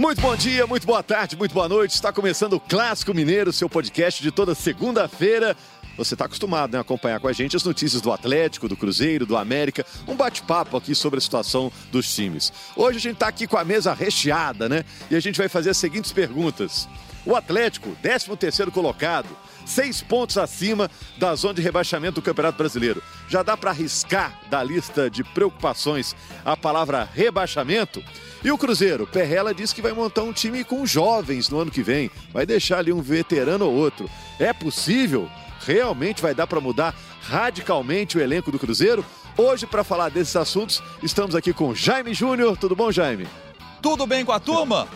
Muito bom dia, muito boa tarde, muito boa noite. Está começando o Clássico Mineiro, seu podcast de toda segunda-feira. Você está acostumado né, a acompanhar com a gente as notícias do Atlético, do Cruzeiro, do América, um bate-papo aqui sobre a situação dos times. Hoje a gente está aqui com a mesa recheada, né? E a gente vai fazer as seguintes perguntas. O Atlético, 13º colocado, seis pontos acima da zona de rebaixamento do Campeonato Brasileiro. Já dá para arriscar da lista de preocupações a palavra rebaixamento? E o Cruzeiro? Perrela disse que vai montar um time com jovens no ano que vem. Vai deixar ali um veterano ou outro. É possível? Realmente vai dar para mudar radicalmente o elenco do Cruzeiro? Hoje, para falar desses assuntos, estamos aqui com Jaime Júnior. Tudo bom, Jaime? Tudo bem com a turma?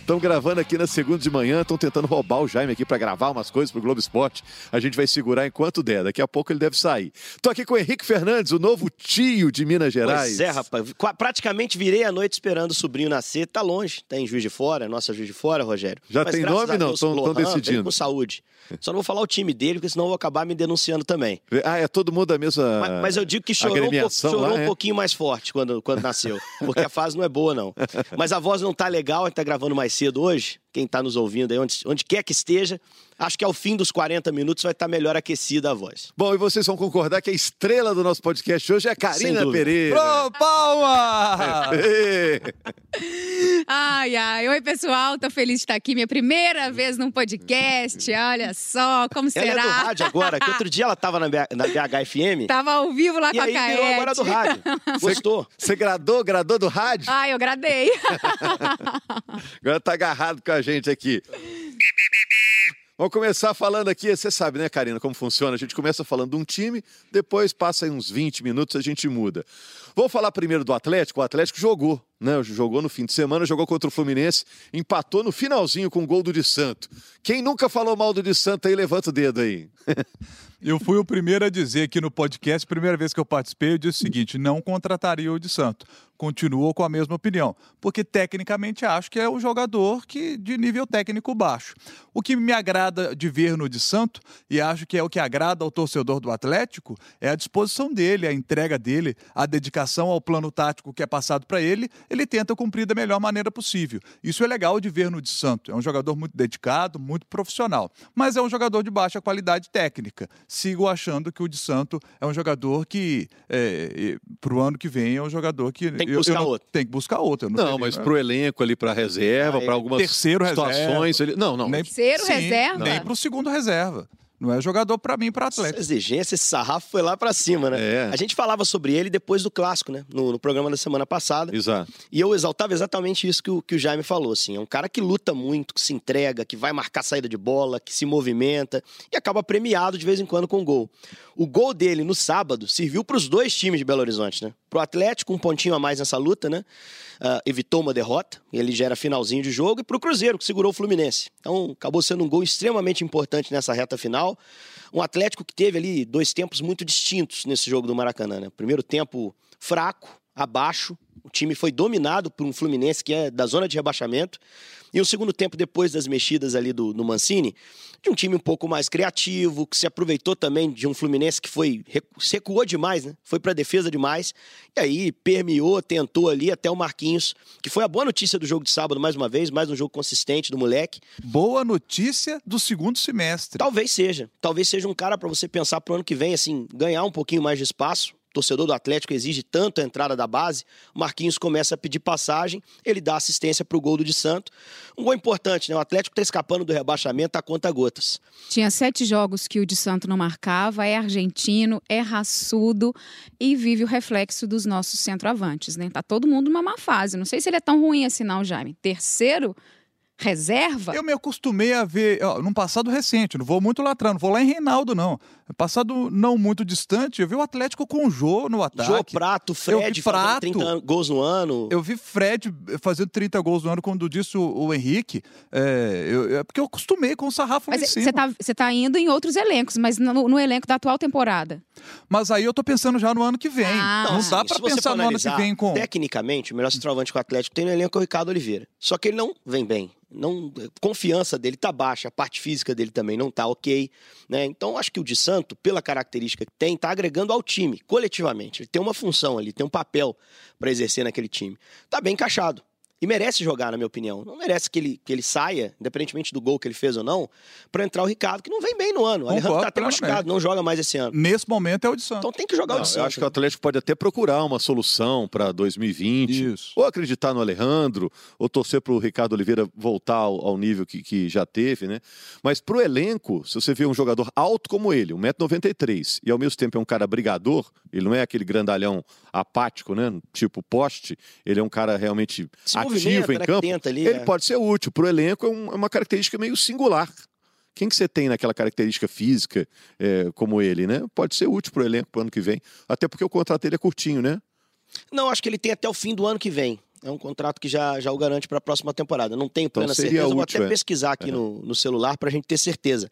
Estão gravando aqui na segunda de manhã, estão tentando roubar o Jaime aqui para gravar umas coisas para o Globo Esporte. A gente vai segurar enquanto der, daqui a pouco ele deve sair. Estou aqui com o Henrique Fernandes, o novo tio de Minas Gerais. Pois é, rapaz. Praticamente virei a noite esperando o sobrinho nascer. Tá longe, tá em Juiz de Fora, nossa Juiz de Fora, Rogério. Já Mas, tem nome não? Estão decidindo. Com saúde. Só não vou falar o time dele, porque senão eu vou acabar me denunciando também. Ah, é todo mundo da mesma. Mas, mas eu digo que chorou, um, chorou lá, um é? pouquinho mais forte quando, quando nasceu. Porque a fase não é boa, não. Mas a voz não tá legal, a gente tá gravando mais cedo hoje. Quem tá nos ouvindo aí, onde, onde quer que esteja, Acho que ao fim dos 40 minutos vai estar melhor aquecida a voz. Bom, e vocês vão concordar que a estrela do nosso podcast hoje é a Karina Pereira. Pro palma! ai, ai. Oi, pessoal. Tô feliz de estar aqui. Minha primeira vez num podcast. Olha só, como será? Ela é do rádio agora, que outro dia ela tava na, BH, na BHFM. Tava ao vivo lá e com aí a Caete. virou agora do rádio. Gostou? Você gradou, gradou do rádio? Ah, eu gradei. agora tá agarrado com a gente aqui. Vamos começar falando aqui, você sabe, né, Karina, como funciona? A gente começa falando de um time, depois passa aí uns 20 minutos, a gente muda. Vou falar primeiro do Atlético. O Atlético jogou, né? Jogou no fim de semana, jogou contra o Fluminense, empatou no finalzinho com o gol do de Santo. Quem nunca falou mal do de Santo aí, levanta o dedo aí. Eu fui o primeiro a dizer aqui no podcast, primeira vez que eu participei, eu disse o seguinte: não contrataria o de Santo. Continuo com a mesma opinião, porque tecnicamente acho que é um jogador que de nível técnico baixo. O que me agrada de ver no de Santo, e acho que é o que agrada ao torcedor do Atlético, é a disposição dele, a entrega dele, a dedicação ao plano tático que é passado para ele, ele tenta cumprir da melhor maneira possível. Isso é legal de ver no de Santo. É um jogador muito dedicado, muito profissional, mas é um jogador de baixa qualidade técnica sigo achando que o de Santo é um jogador que, é, para o ano que vem, é um jogador que. Tem que buscar eu, eu outro. Tem que buscar outro. Não, não mas para o elenco ali, para reserva, ah, para algumas terceiro situações. Reserva. Ele... Não, não. Nem, terceiro sim, reserva? Nem para o segundo reserva. Não é jogador para mim, para Atlético. Essa exigência, esse sarrafo foi lá para cima, né? É. A gente falava sobre ele depois do clássico, né? No, no, programa da semana passada. Exato. E eu exaltava exatamente isso que o, que o Jaime falou, assim. É um cara que luta muito, que se entrega, que vai marcar saída de bola, que se movimenta e acaba premiado de vez em quando com gol. O gol dele no sábado serviu para os dois times de Belo Horizonte, né? Pro Atlético, um pontinho a mais nessa luta, né? Uh, evitou uma derrota, ele já era finalzinho de jogo, e pro Cruzeiro, que segurou o Fluminense. Então, acabou sendo um gol extremamente importante nessa reta final. Um Atlético que teve ali dois tempos muito distintos nesse jogo do Maracanã, né? Primeiro tempo fraco, abaixo, o time foi dominado por um Fluminense que é da zona de rebaixamento. E o segundo tempo, depois das mexidas ali do, do Mancini, de um time um pouco mais criativo, que se aproveitou também de um Fluminense que foi recuou demais, né? Foi para defesa demais. E aí permeou, tentou ali até o Marquinhos, que foi a boa notícia do jogo de sábado mais uma vez, mais um jogo consistente do moleque. Boa notícia do segundo semestre. Talvez seja. Talvez seja um cara para você pensar pro ano que vem assim, ganhar um pouquinho mais de espaço torcedor do Atlético exige tanto a entrada da base, Marquinhos começa a pedir passagem, ele dá assistência para o gol do de Santo. Um gol importante, né? O Atlético está escapando do rebaixamento a conta gotas. Tinha sete jogos que o de Santo não marcava, é argentino, é raçudo e vive o reflexo dos nossos centroavantes, né? Tá todo mundo numa má fase. Não sei se ele é tão ruim assim, não, Jaime. Terceiro reserva? Eu me acostumei a ver, ó, num passado recente, não vou muito lá atrás, não vou lá em Reinaldo, não. Passado não muito distante, eu vi o Atlético com o Jô no ataque. Jô Prato, Fred Prato, 30 gols no ano. Eu vi Fred fazendo 30 gols no ano quando disse o, o Henrique. É, eu, é porque eu acostumei com o sarrafo mas em cima. Você tá, tá indo em outros elencos, mas no, no, elenco da atual temporada. Mas aí eu tô pensando já no ano que vem. Ah, não, não dá para pensar no ano que vem com... Tecnicamente, o melhor centroavante que o Atlético tem no elenco é o Ricardo Oliveira. Só que ele não vem bem não confiança dele tá baixa, a parte física dele também não tá ok, né? Então acho que o de Santo, pela característica que tem, tá agregando ao time coletivamente. Ele tem uma função ali, tem um papel para exercer naquele time. Tá bem encaixado. E merece jogar, na minha opinião. Não merece que ele, que ele saia, independentemente do gol que ele fez ou não, para entrar o Ricardo, que não vem bem no ano. O Alejandro tá até machucado, não joga mais esse ano. Nesse momento é o de Santos. Então tem que jogar não, o de Santos. Eu acho que o Atlético pode até procurar uma solução para 2020. Isso. Ou acreditar no Alejandro, ou torcer para o Ricardo Oliveira voltar ao, ao nível que, que, já teve, né? Mas pro elenco, se você vê um jogador alto como ele, 1,93m, e ao mesmo tempo é um cara brigador, ele não é aquele grandalhão apático, né? Tipo poste, ele é um cara realmente Se ativo em né, campo. Ali, ele é. pode ser útil. Pro elenco é, um, é uma característica meio singular. Quem que você tem naquela característica física é, como ele, né? Pode ser útil pro elenco pro ano que vem. Até porque o contrato dele é curtinho, né? Não, acho que ele tem até o fim do ano que vem. É um contrato que já, já o garante para a próxima temporada. Não tenho plena então certeza, útil, vou até é. pesquisar aqui é. no, no celular para a gente ter certeza.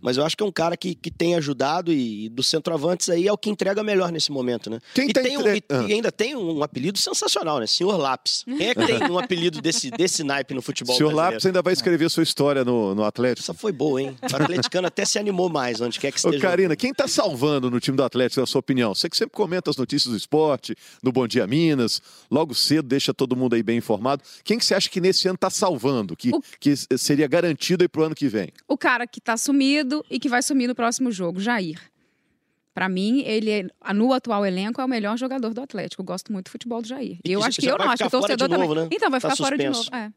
Mas eu acho que é um cara que, que tem ajudado e, e dos centroavantes aí é o que entrega melhor nesse momento, né? Quem e, tá tem entre... um, e, ah. e, ainda tem um apelido sensacional, né? Senhor Lápis. Quem é que tem um apelido desse, desse naipe no futebol Senhor brasileiro? Lápis ainda vai escrever sua história no, no Atlético. Essa foi boa, hein? O atleticano até se animou mais, onde quer que esteja. Ô, Karina, quem tá salvando no time do Atlético, na sua opinião? Você que sempre comenta as notícias do esporte, no Bom Dia Minas, logo cedo deixa todo mundo aí bem informado. Quem que você acha que nesse ano está salvando, que, o... que seria garantido aí pro ano que vem? O cara que está sumido e que vai sumir no próximo jogo, Jair. Para mim, ele é, no atual elenco é o melhor jogador do Atlético. Eu gosto muito do futebol do Jair. E eu acho que eu não, acho que o torcedor novo, também. Né? Então vai tá ficar fora suspenso. de novo. É.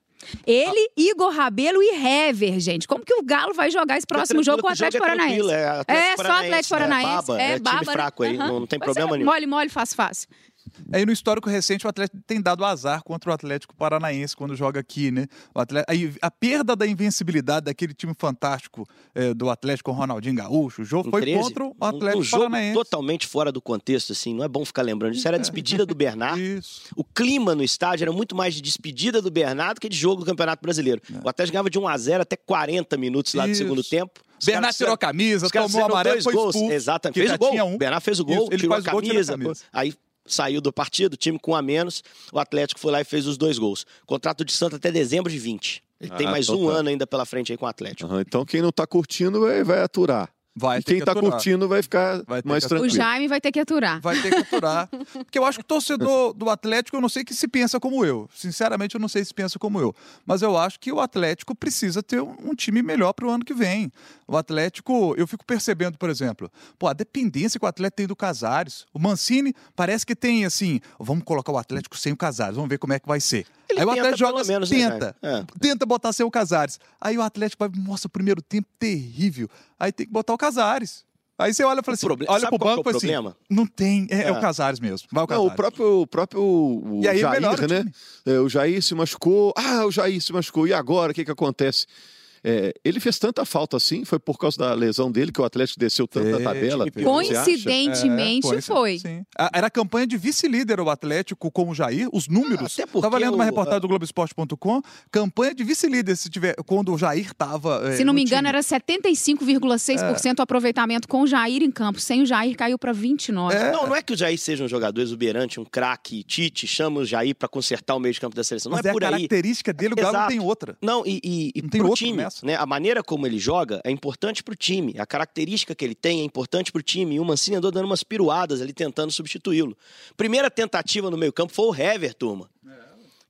Ele, Igor Rabelo e Hever, gente. Como que o Galo vai jogar esse próximo jogo com o Atlético Paranaense? É, Atlético é só Atlético Paranaense. É, baba, é, é baba, time fraco aí, uhum. não, não tem Vai problema nenhum. Mole, mole, fácil, fácil. Aí no histórico recente o Atlético tem dado azar contra o Atlético Paranaense quando joga aqui, né? O Atlético, aí, a perda da invencibilidade daquele time fantástico é, do Atlético com Ronaldinho Gaúcho, o jogo foi 13, contra o Atlético um, um Paranaense. totalmente fora do contexto, assim, não é bom ficar lembrando. Isso era a despedida do Bernardo. O clima no estádio era muito mais de despedida do Bernardo que de jogo do Campeonato Brasileiro. É. O Atlético ganhava de 1 a 0 até 40 minutos lá do Isso. segundo tempo. Os tirou a camisa, tomou o amarelo, dois foi gols. expulso. Exatamente. Fez o gol. um. Bernardo fez o gol, Isso, ele tirou gol, a camisa. camisa. Aí saiu do partido, time com um a menos. O Atlético foi lá e fez os dois gols. Contrato de Santos até dezembro de 20. Ele tem Ah, mais então um tá. ano ainda pela frente aí com o Atlético. Aham, então quem não tá curtindo vai, vai aturar. Vai e quem que tá aturar. curtindo vai ficar Vai mais que O tranquilo. Jaime vai ter que aturar. Vai ter que aturar. Porque eu acho que o torcedor do Atlético, eu não sei que se pensa como eu. Sinceramente, eu não sei se pensa como eu. Mas eu acho que o Atlético precisa ter um um time melhor para o ano que vem. O Atlético, eu fico percebendo, por exemplo, pô, a dependência que o Atlético tem do Casares. O Mancini parece que tem assim, vamos colocar o Atlético sem o Casares, vamos ver como é que vai ser. Ele Aí o Atlético joga, menos, né, tenta, Jaime? tenta botar sem o Casares. Aí o Atlético vai, nossa, o primeiro tempo terrível. Aí tem que botar o Casares. Aí você olha e fala assim, olha sabe pro qual banco é o assim, problema? não tem, é, é É. o Casares mesmo. Vai o Não, Casares. o próprio, o próprio o E aí Jair, o né? time. É, o Jair se machucou. Ah, o Jair se machucou. E agora, o que que acontece? É, ele fez tanta falta assim, foi por causa da lesão dele que o Atlético desceu tanto na Fez, tabela. Coincidentemente É, foi. Sim. A- Era a campanha de vice-líder o Atlético com o Jair, os números. Até porque Tava lendo uma o- reportagem do Globoesporte.com, campanha de vice-líder se tiver quando o Jair tava é, Se não me engano, time. era 75,6% o aproveitamento com o Jair em campo. Sem o Jair, caiu para 29%. É. Não, não é que o Jair seja um jogador exuberante, um craque, Tite, chama o Jair pra consertar o meio de campo da seleção. Não Mas é é por a aí. característica dele, o Galo não tem outra. Não, e, e, e Não tem pro outro time, nessa. né? A maneira como ele joga é importante pro time. A característica que ele tem é importante pro time. E o Mancini andou dando umas piruadas ali tentando substituí-lo. Primeira tentativa no meio-campo foi o Hever, turma.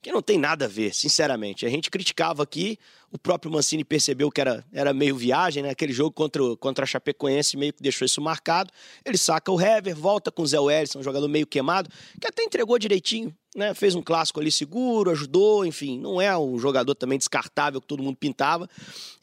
Que não tem nada a ver, sinceramente. A gente criticava aqui, o próprio Mancini percebeu que era, era meio viagem, né? Aquele jogo contra, o- contra a Chapecoense meio que deixou isso marcado. Ele saca o Hever, volta com o Zé Wellison, um jogador meio queimado, que até entregou direitinho, né? Fez um clássico ali seguro, ajudou, enfim. Não é um jogador também descartável que todo mundo pintava.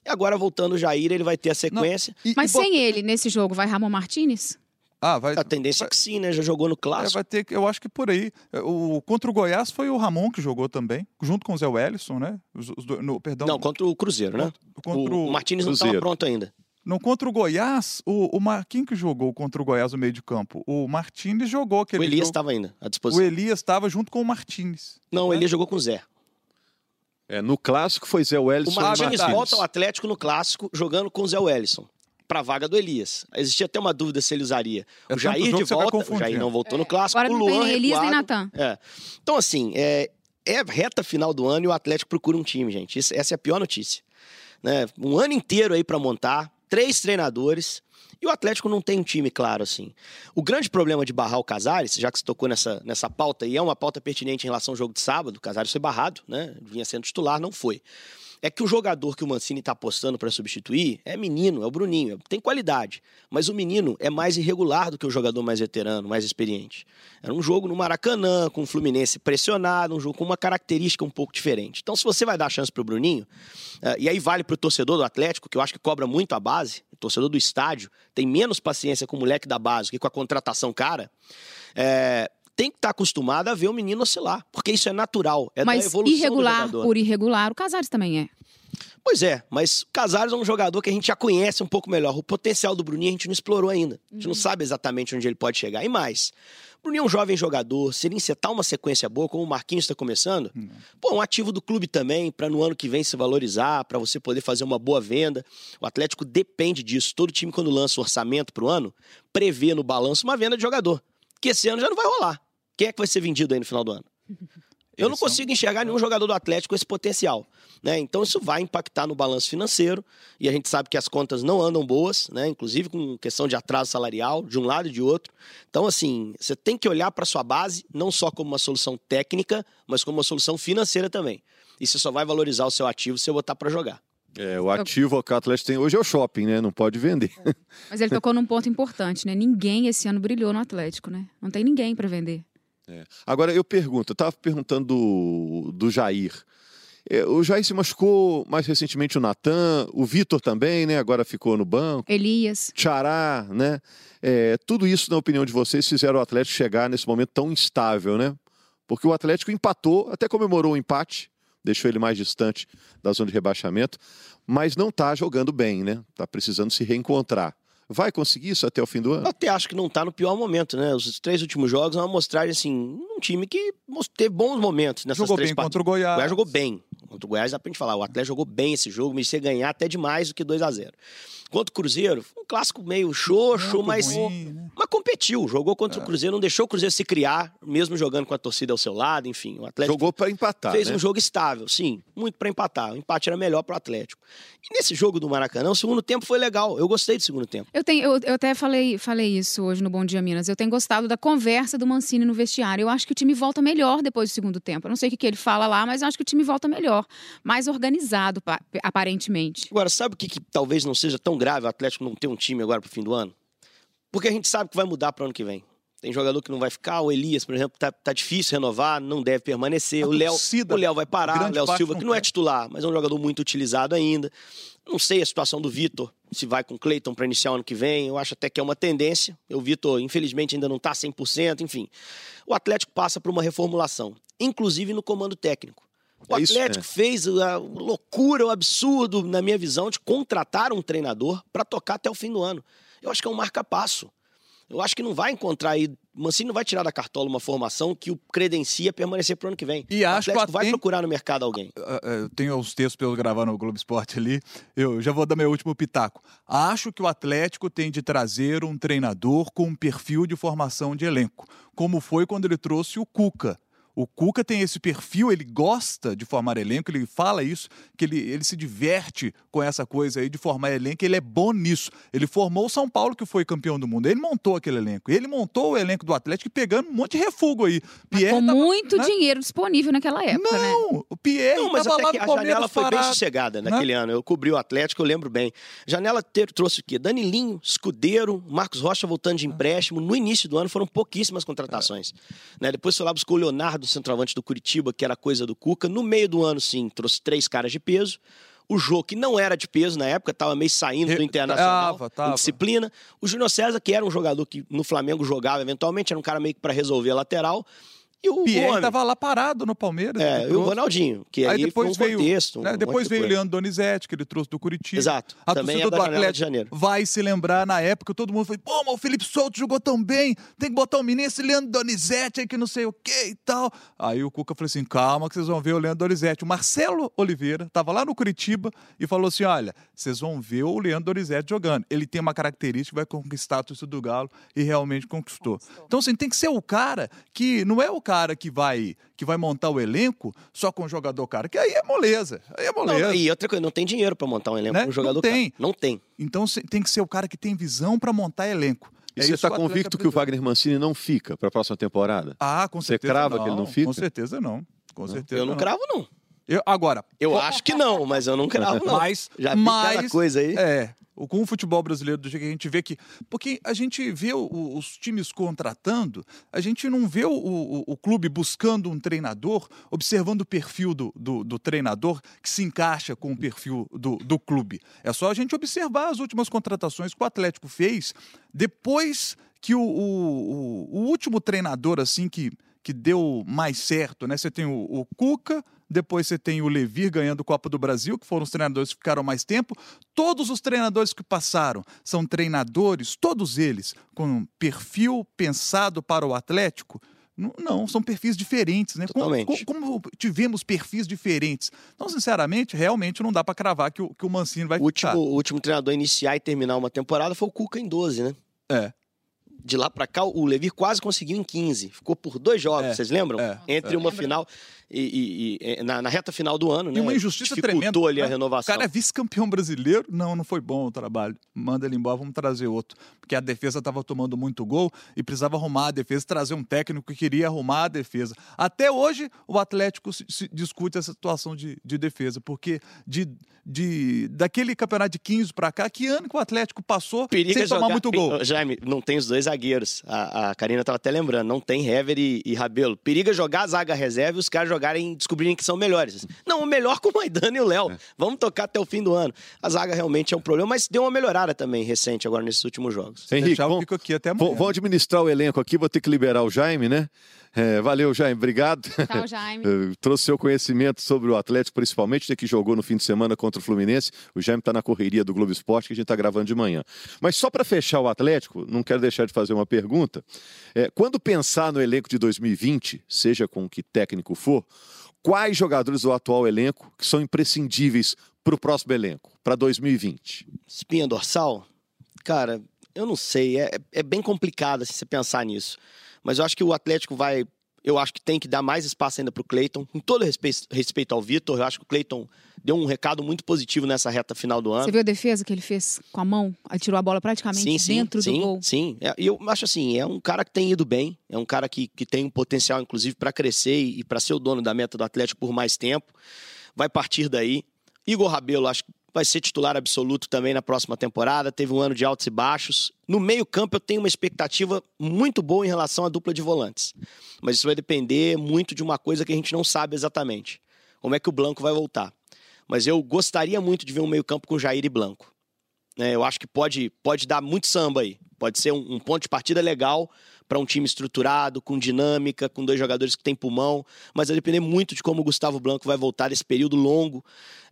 E agora, voltando o Jair, ele vai ter a sequência. E- Mas e sem ele, nesse jogo, vai Ramon Martinez? Ah, vai, A tendência é que sim, né? Já jogou no é, clássico. vai ter eu acho que por aí. É, O, contra o Goiás foi o Ramon que jogou também, junto com o Zé Wellison, né? Os, os dois- no, perdão. Não, contra o Cruzeiro, né? contra o, o Martins não estava pronto ainda. Não, contra o Goiás, o, o Mar... quem que jogou contra o Goiás no meio de campo? O Martins jogou aquele o Elias estava ainda à O disposição. Elias estava junto com o Martins. Não, o né? Elias jogou com o Zé. É, no clássico foi Zé O Wellison e Martins verdade. volta ao Atlético no clássico, jogando com o Zé Wellison. Pra vaga do Elias. Existia até uma dúvida se ele usaria. É o Jair de vai volta, o. Jair não voltou no clássico. Agora o Luan tem Elias recuado. Natan. É. Então, assim, é, é reta final do ano e o Atlético procura um time, gente. Isso- essa é a pior notícia. Né? Um ano inteiro aí pra montar. três treinadores. E o Atlético não tem um time claro assim. O grande problema de barrar o Casares, já que você tocou nessa, nessa pauta, e é uma pauta pertinente em relação ao jogo de sábado, o Casares foi barrado, né? Vinha sendo titular, não foi é que o jogador que o Mancini está apostando para substituir é menino, é o Bruninho, tem qualidade. Mas o menino é mais irregular do que o jogador mais veterano, mais experiente. Era um jogo no Maracanã, com o Fluminense pressionado, um jogo com uma característica um pouco diferente. Então, se você vai dar chance para o Bruninho, uh, e aí vale para o torcedor do Atlético, que eu acho que cobra muito a base, o torcedor do estádio tem menos paciência com o moleque da base que com a contratação cara. É, tem que estar tá acostumado a ver o menino oscilar, porque isso é natural, é mas da evolução irregular por irregular, o Casares também é. Pois é, mas o Casares é um jogador que a gente já conhece um pouco melhor. O potencial do Bruninho a gente não explorou ainda. A gente uhum. não sabe exatamente onde ele pode chegar. E mais, o Bruninho é um jovem jogador, se ele encetar uma sequência boa, como o Marquinhos está começando, uhum. pô, um ativo do clube também, para no ano que vem se valorizar, para você poder fazer uma boa venda. O Atlético depende disso. Todo time, quando lança o orçamento para o ano, prevê no balanço uma venda de jogador. Que esse ano já não vai rolar. Quem é que vai ser vendido aí no final do ano? Eu não consigo enxergar nenhum jogador do Atlético com esse potencial. Né? Então isso vai impactar no balanço financeiro e a gente sabe que as contas não andam boas, né? inclusive com questão de atraso salarial de um lado e de outro. Então, assim, você tem que olhar para sua base não só como uma solução técnica, mas como uma solução financeira também. E você só vai valorizar o seu ativo se você botar para jogar. É, o ativo que o Atlético tem hoje é o shopping, né? Não pode vender. Mas ele tocou num ponto importante, né? Ninguém esse ano brilhou no Atlético, né? Não tem ninguém para vender. É. Agora eu pergunto, eu estava perguntando do, do Jair. É, o Jair se machucou mais recentemente o Natan, o Vitor também, né? Agora ficou no banco. Elias. Tchará, né? É, tudo isso, na opinião de vocês, fizeram o Atlético chegar nesse momento tão instável, né? Porque o Atlético empatou, até comemorou o empate, deixou ele mais distante da zona de rebaixamento, mas não está jogando bem, né? Está precisando se reencontrar. Vai conseguir isso até o fim do ano? Eu até acho que não está no pior momento, né? Os três últimos jogos é uma mostragem, assim, um time que teve bons momentos nessas jogou três bem partidas. contra o Goiás. O Goiás jogou bem. Contra o Goiás dá pra gente falar. O Atlético jogou bem esse jogo, merecia ganhar até demais do que 2 a 0 Contra o Cruzeiro, um clássico meio xoxo, mas, ruim, né? mas competiu. Jogou contra é. o Cruzeiro, não deixou o Cruzeiro se criar, mesmo jogando com a torcida ao seu lado, enfim. O Atlético jogou para empatar. Fez né? um jogo estável, sim, muito para empatar. O empate era melhor para o Atlético. E nesse jogo do Maracanã, o segundo tempo foi legal. Eu gostei do segundo tempo. Eu, tenho, eu, eu até falei, falei isso hoje no Bom Dia Minas. Eu tenho gostado da conversa do Mancini no vestiário. Eu acho que o time volta melhor depois do segundo tempo. Eu não sei o que, que ele fala lá, mas eu acho que o time volta melhor. Mais organizado, aparentemente. Agora, sabe o que, que talvez não seja tão grave o Atlético não ter um time agora pro fim do ano? Porque a gente sabe que vai mudar para o ano que vem. Tem jogador que não vai ficar, o Elias, por exemplo, tá, tá difícil renovar, não deve permanecer. A o Léo, o Léo vai parar, o Léo Silva, que não é titular, mas é um jogador muito utilizado ainda. Não sei a situação do Vitor, se vai com o Cleiton para iniciar o ano que vem. Eu acho até que é uma tendência. O Vitor, infelizmente, ainda não está 100%, enfim. O Atlético passa por uma reformulação, inclusive no comando técnico. O é Atlético é. fez a loucura, o absurdo, na minha visão, de contratar um treinador para tocar até o fim do ano. Eu acho que é um marca-passo. Eu acho que não vai encontrar aí. Mancini não vai tirar da cartola uma formação que o credencia permanecer para o ano que vem. E acho que vai procurar no mercado alguém. Eu tenho os textos para eu gravar no Globo Esporte ali. Eu já vou dar meu último pitaco. Acho que o Atlético tem de trazer um treinador com um perfil de formação de elenco, como foi quando ele trouxe o Cuca o Cuca tem esse perfil, ele gosta de formar elenco, ele fala isso, que ele, ele se diverte com essa coisa aí de formar elenco, ele é bom nisso. Ele formou o São Paulo, que foi campeão do mundo, ele montou aquele elenco. Ele montou o elenco do Atlético pegando um monte de refugo aí. Pierre com tava, muito né? dinheiro disponível naquela época, Não, né? Não, o Pierre Não, mas até lá que a janela foi bem sossegada né? naquele né? ano. Eu cobri o Atlético, eu lembro bem. A janela ter, trouxe o quê? Danilinho, Escudeiro, Marcos Rocha voltando de empréstimo. No início do ano foram pouquíssimas contratações. É. Né? Depois foi lá buscou o Leonardo centroavante do Curitiba, que era coisa do Cuca. No meio do ano, sim, trouxe três caras de peso. O Jô, que não era de peso na época, estava meio saindo do Internacional, tava, tava. em disciplina. O Júnior César, que era um jogador que no Flamengo jogava eventualmente, era um cara meio que para resolver a lateral. E o Pierre estava lá parado no Palmeiras. É, e o Ronaldinho, que aí, aí depois foi um veio, contexto. Né, depois veio o Leandro Donizete, que ele trouxe do Curitiba. Exato. A Também torcida é do Atlético de Janeiro. vai se lembrar na época, todo mundo foi, pô, mas o Felipe Souto jogou tão bem, tem que botar o menino esse Leandro Donizete aí que não sei o que e tal. Aí o Cuca falou assim, calma que vocês vão ver o Leandro Donizete. O Marcelo Oliveira estava lá no Curitiba e falou assim, olha, vocês vão ver o Leandro Donizete jogando. Ele tem uma característica, vai conquistar a torcida do Galo e realmente conquistou. conquistou. Então, assim, tem que ser o cara que não é o cara que vai que vai montar o elenco só com o jogador cara, que aí é moleza. Aí é moleza. Não, e outra coisa, não tem dinheiro para montar um elenco Né? com um jogador Não tem. cara. Não tem. Então tem que ser o cara que tem visão para montar elenco. E É você está convicto que o precisa. Wagner Mancini não fica para a próxima temporada? Ah, com Você certeza crava que ele não fica? Com certeza não. Com certeza Eu não cravo, não. Eu, agora, Eu acho que não, mas eu não cravo, não. Mas, Já vi mas cada coisa aí. É, com o futebol brasileiro do jeito que a gente vê que. Porque a gente vê o- os times contratando, a gente não vê o, o- o clube buscando um treinador, observando o perfil do, do- do treinador que se encaixa com o perfil do, do clube. É só a gente observar as últimas contratações que o Atlético fez depois que o, o- o- o último treinador, assim, que, que deu mais certo, né? Você tem o, o Cuca, depois você tem o Levir ganhando Copa do Brasil, que foram os treinadores que ficaram mais tempo. Todos os treinadores que passaram são treinadores, todos eles, com perfil pensado para o Atlético. Não, são perfis diferentes, né? Como- Totalmente. Como, como tivemos perfis diferentes. Então, sinceramente, realmente não dá para cravar que o, que o Mancini vai O último, ficar. o último treinador a iniciar e terminar uma temporada foi o Cuca em 12, né? É. De lá pra cá, o Levir quase conseguiu em 15. Ficou por dois jogos, É, vocês lembram? é, Entre uma final e, e- e- na, na reta final do ano, né? E uma injustiça tremenda. ali a né? renovação. O cara é vice-campeão brasileiro. Não, não foi bom o trabalho. Manda ele embora, vamos trazer outro. Porque a defesa estava tomando muito gol e precisava arrumar a defesa, trazer um técnico que queria arrumar a defesa. Até hoje, o Atlético se- se discute essa situação de, de defesa, porque de, de, daquele campeonato de 15 para cá, que ano que o Atlético passou Periga sem tomar muito gol? Jaime, não tem os dois zagueiros. A, a Karina tava até lembrando, não tem Hever e, e Rabelo. Periga jogar a zaga reserva e os caras jogarem, descobrirem que são melhores. Não, o melhor com o Maidana e o Léo. É. Vamos tocar até o fim do ano. A zaga realmente é um problema, mas deu uma melhorada também recente agora nesses últimos jogos. Henrique, eu vamos, fico aqui até amanhã. vamos administrar o elenco aqui, vou ter que liberar o Jaime, né? É, valeu, Jaime, obrigado. Tchau, Jaime. Eh, Trouxe seu conhecimento sobre o Atlético, principalmente, né, que jogou no fim de semana contra o Fluminense. O Jaime está na correria do Globo Esporte, que a gente está gravando de manhã. Mas só para fechar o Atlético, não quero deixar de fazer uma pergunta. É, quando pensar no elenco de 2020, seja com que técnico for, quais jogadores do atual elenco que são imprescindíveis para o próximo elenco, para 2020? Espinha dorsal? Cara, eu não sei. É, é bem complicado assim, você pensar nisso. Mas eu acho que o Atlético vai. Eu acho que tem que dar mais espaço ainda pro Cleiton. Com todo respeito, respeito ao Vitor, eu acho que o Cleiton deu um recado muito positivo nessa reta final do ano. Você viu a defesa que ele fez com a mão? Aí tirou a bola praticamente Sim, sim, dentro sim, do gol. Sim, É, e eu acho assim, é um cara que tem ido bem, é um cara que, que tem um potencial, inclusive, para crescer e, para ser o dono da meta do Atlético por mais tempo. Vai partir daí. Igor Rabelo, acho que vai ser titular absoluto também na próxima temporada. Teve um ano de altos e baixos. No meio-campo, eu tenho uma expectativa muito boa em relação à dupla de volantes. Mas isso vai depender muito de uma coisa que a gente não sabe exatamente. Como é que o Blanco vai voltar? Mas eu gostaria muito de ver um meio-campo com Jair e Blanco né? Eu acho que pode, pode dar muito samba aí. Pode ser um, um ponto de partida legal para um time estruturado, com dinâmica, com dois jogadores que têm pulmão, mas vai depender muito de como o Gustavo Blanco vai voltar esse período longo.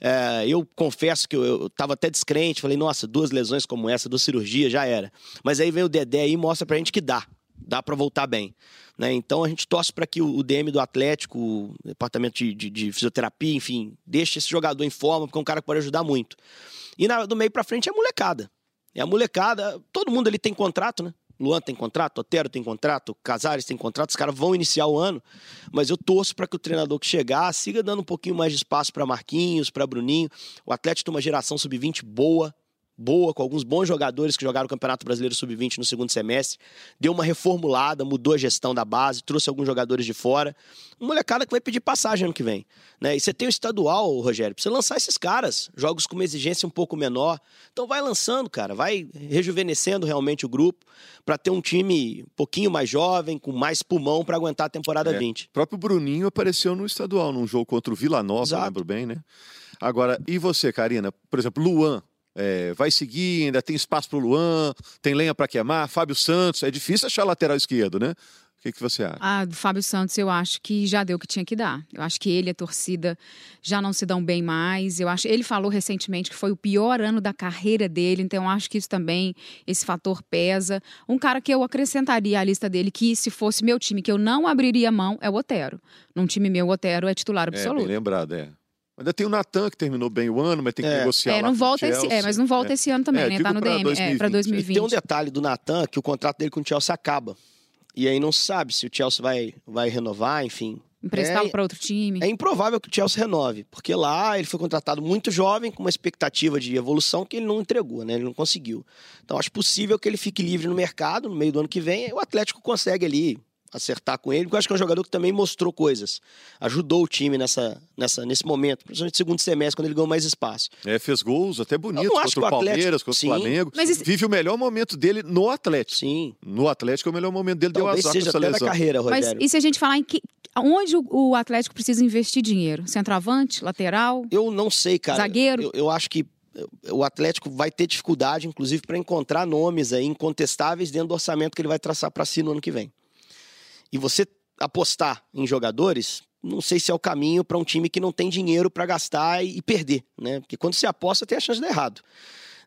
É, eu confesso que eu estava até descrente, falei, nossa, duas lesões como essa, duas cirurgias, já era. Mas aí vem o Dedé e mostra pra gente que dá, dá para voltar bem. Né? Então a gente torce para que o DM do Atlético, o departamento de, de- de fisioterapia, enfim, deixe esse jogador em forma, porque é um cara que pode ajudar muito. E na- do meio pra frente é a molecada. É a molecada, todo mundo ali tem contrato, né? Luan tem contrato, Otero tem contrato, Casares tem contrato, os caras vão iniciar o ano, mas eu torço para que o treinador que chegar siga dando um pouquinho mais de espaço para Marquinhos, para Bruninho. O Atlético tem uma geração sub-20 boa, boa, com alguns bons jogadores que jogaram o Campeonato Brasileiro Sub-20 no segundo semestre. Deu uma reformulada, mudou a gestão da base, trouxe alguns jogadores de fora. Uma molecada que vai pedir passagem ano que vem. Né? E você tem o estadual, Rogério, pra você lançar esses caras. Jogos com uma exigência um pouco menor. Então vai lançando, cara. Vai rejuvenescendo realmente o grupo para ter um time um pouquinho mais jovem, com mais pulmão para aguentar a temporada É. 20. O próprio Bruninho apareceu no estadual, num jogo contra o Vila Nova, lembro bem, né? Agora, e você, Karina? Por exemplo, Luan. É, vai seguir, ainda tem espaço para o Luan, tem lenha para queimar, Fábio Santos, é difícil achar lateral esquerdo, né? O que, que você acha? Ah, do Fábio Santos, eu acho que já deu o que tinha que dar. Eu acho que ele e a torcida já não se dão bem mais. Eu acho, ele falou recentemente que foi o pior ano da carreira dele, então eu acho que isso também, esse fator pesa. Um cara que eu acrescentaria à lista dele, que se fosse meu time, que eu não abriria mão, é o Otero. Num time meu, o Otero é titular É, bem absoluto. lembrado, é. Ainda tem o Natan, que terminou bem o ano, mas tem que É. negociar É, lá não com o volta esse, é, mas não volta É. esse ano também, É, né? Tá no pra DM, é, 2020. pra E 2020. tem um detalhe do Natan, que o contrato dele com o Chelsea acaba. E aí não se sabe se o Chelsea vai, vai renovar, enfim. Emprestá-lo É- para outro time. É improvável que o Chelsea renove, porque lá ele foi contratado muito jovem, com uma expectativa de evolução que ele não entregou, né? Ele não conseguiu. Então acho possível que ele fique livre no mercado no meio do ano que vem. e O Atlético consegue ali acertar com ele, porque eu acho que é um jogador que também mostrou coisas. Ajudou o time nessa, nessa, nesse momento, principalmente no segundo semestre, quando ele ganhou mais espaço. É, fez gols até bonitos contra o o Atlético- Palmeiras, contra Sim. o Flamengo. Mas esse- Vive o melhor momento dele no Atlético. Sim. No Atlético é o melhor momento dele, deu Talvez azar com seja essa até da lesão. carreira, Mas Rogério. e se a gente falar em que. Onde o, o Atlético precisa investir dinheiro? Centroavante, lateral? Eu não sei, cara. Zagueiro? Eu, eu acho que eh, o Atlético vai ter dificuldade, inclusive, para encontrar nomes aí incontestáveis dentro do orçamento que ele vai traçar para si no ano que vem. E você apostar em jogadores, não sei se é o caminho para um time que não tem dinheiro para gastar e, perder, né? Porque quando você aposta, tem a chance de dar errado.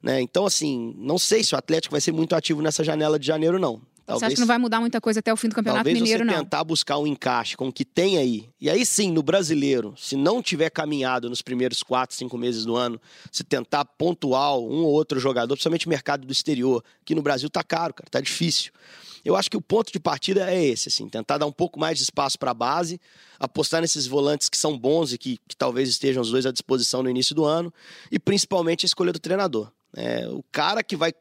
Né? Então, assim, não sei se o Atlético vai ser muito ativo nessa janela de janeiro, não. Você acha que não vai mudar muita coisa até o fim do Campeonato Talvez Mineiro, você não? tentar buscar um encaixe com o que tem aí. E aí sim, no brasileiro, se não tiver caminhado nos primeiros quatro, cinco meses do ano, se tentar pontuar um ou outro jogador, principalmente mercado do exterior, que no Brasil tá caro, cara, tá difícil. Eu acho que o ponto de partida é esse, assim, tentar dar um pouco mais de espaço para a base, apostar nesses volantes que são bons e que, que talvez estejam os dois à disposição no início do ano, e principalmente a escolha do treinador. É, o cara que vai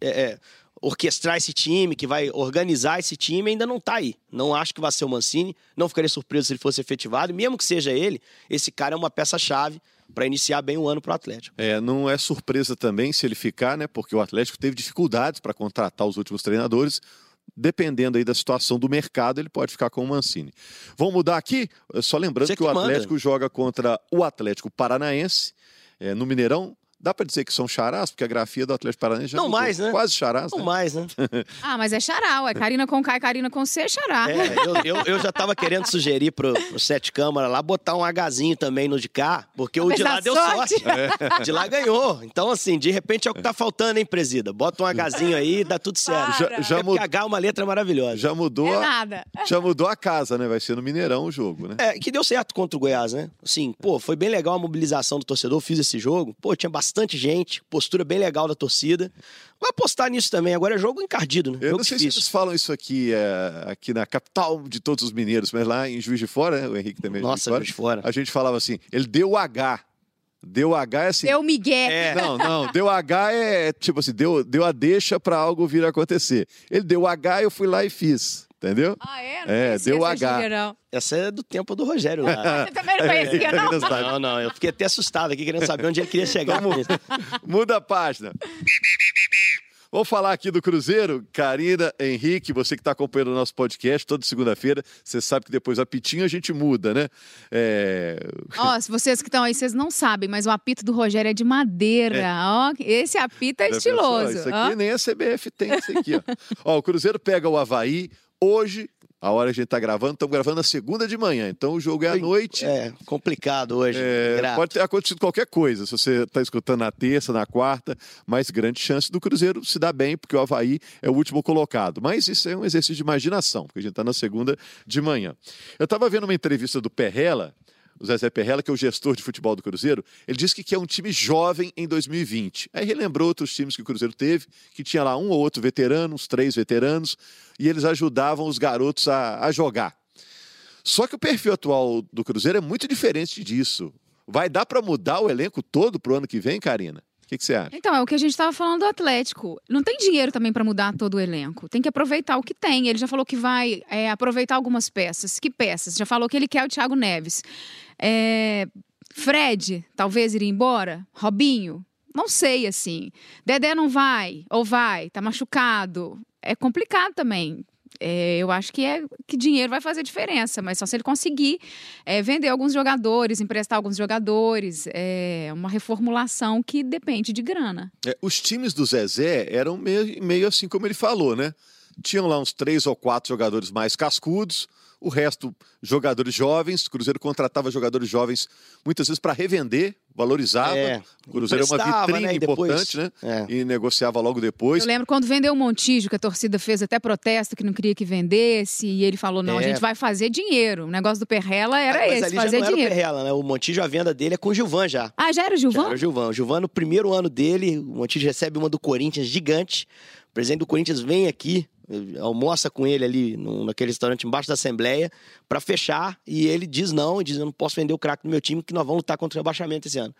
é, é, orquestrar esse time, que vai organizar esse time, ainda não tá aí. Não acho que vai ser o Mancini, não ficaria surpreso se ele fosse efetivado, mesmo que seja ele, esse cara é uma peça-chave para iniciar bem o ano pro Atlético. É, não é surpresa também se ele ficar, né? Porque o Atlético teve dificuldades para contratar os últimos treinadores. Dependendo aí da situação do mercado, ele pode ficar com o Mancini. Vamos mudar aqui? Só lembrando Você que, o que manda. Atlético joga contra o Atlético Paranaense é, no Mineirão. Dá para dizer que são charás, porque a grafia do Atlético Paranaense já Não mudou. mais, né? Quase charás, Não né? mais, né? Ah, mas é xará, ué. Karina com K e Karina com C é xará. É, eu, eu, eu já tava querendo sugerir pro, pro Sete Câmara lá botar um Hzinho também no de cá, porque o de lá dá deu sorte. sorte. De lá ganhou. Então, assim, de repente é o que tá faltando, hein, presida? Bota um Hzinho aí e dá tudo certo. Para. Já, já, é H é uma letra maravilhosa. já mudou É a, nada. já mudou a casa, né? Vai ser no Mineirão o jogo, né? É, que deu certo contra o Goiás, né? Assim, pô, foi bem legal a mobilização do torcedor, fiz esse jogo. Pô, tinha bastante gente, postura bem legal da torcida. Vai apostar nisso também. Agora é jogo encardido, né? Eu jogo não sei se difícil. eles falam isso aqui, é, aqui na capital de todos os mineiros, mas lá em Juiz de Fora, né? o Henrique também é Nossa, Juiz Juiz de Fora. A gente falava assim, ele deu H. Deu H é assim. Deu migué. É. Não, não, deu H é tipo assim, deu, deu a deixa pra algo vir a acontecer. Ele deu H, eu fui lá e fiz. Entendeu? Ah, é? É, conhecia deu H. gíria, não. Essa é do tempo do Rogério lá. Você também não conhecia, não? não, não, eu fiquei até assustado aqui, querendo saber onde ele queria chegar. isso. Muda a página. Vamos falar aqui do Cruzeiro. Karina, Henrique, você que está acompanhando o nosso podcast toda segunda-feira, você sabe que depois do apitinho a gente muda, né? É, Ó, se vocês que estão aí, vocês não sabem, mas o apito do Rogério é de madeira. Ó, esse apito é Já pensou? estiloso. Isso ó. aqui nem a CBF tem isso aqui, ó. ó. O Cruzeiro pega o Havaí hoje, a hora que a gente tá gravando, estamos gravando na segunda de manhã, então o jogo é à noite. É, complicado hoje. É, pode ter acontecido qualquer coisa, se você está escutando na terça, na quarta, mas grande chance do Cruzeiro se dar bem, porque o Havaí é o último colocado. Mas isso é um exercício de imaginação, porque a gente está na segunda de manhã. Eu estava vendo uma entrevista do Perrella, o Zezé Perrella, que é o gestor de futebol do Cruzeiro, ele disse que quer um time jovem em 2020. Aí relembrou outros times que o Cruzeiro teve, que tinha lá um ou outro veterano, uns três veteranos, e eles ajudavam os garotos a, a jogar. Só que o perfil atual do Cruzeiro é muito diferente disso. Vai dar para mudar o elenco todo pro ano que vem, Karina? Que, que você acha? Então, é o que a gente estava falando do Atlético. Não tem dinheiro também para mudar todo o elenco. Tem que aproveitar o que tem. Ele já falou que vai é, aproveitar algumas peças. Que peças? Já falou que ele quer o Thiago Neves. É, Fred, talvez iria embora. Robinho, não sei, assim. Dedé não vai, ou vai, tá machucado. É complicado também. É, eu acho que, é, que dinheiro vai fazer diferença, mas só se ele conseguir é, vender alguns jogadores, emprestar alguns jogadores, é uma reformulação que depende de grana. É, os times do Zezé eram meio, meio assim como ele falou, né? Tinham lá uns três ou quatro jogadores mais cascudos, o resto jogadores jovens. O Cruzeiro contratava jogadores jovens muitas vezes para revender, valorizava. É, o Cruzeiro é uma vitrine né, e depois- importante, né? É. E negociava logo depois. Eu lembro quando vendeu o Montijo, que a torcida fez até protesto, que não queria que vendesse, e ele falou: não, a É. gente vai fazer dinheiro. O negócio do Perrela era Mas esse, ali já fazer não era o dinheiro. Perrella, né? O Montijo, a venda dele é com o Gilvan já. Ah, já era o Já Gilvão? era o Gilvan. O Gilvan, no primeiro ano dele, o Montijo recebe uma do Corinthians gigante. O presidente do Corinthians vem aqui almoça com ele ali no, naquele restaurante embaixo da Assembleia para fechar e ele diz não, e diz eu não posso vender o craque do meu time que nós vamos lutar contra o rebaixamento esse ano.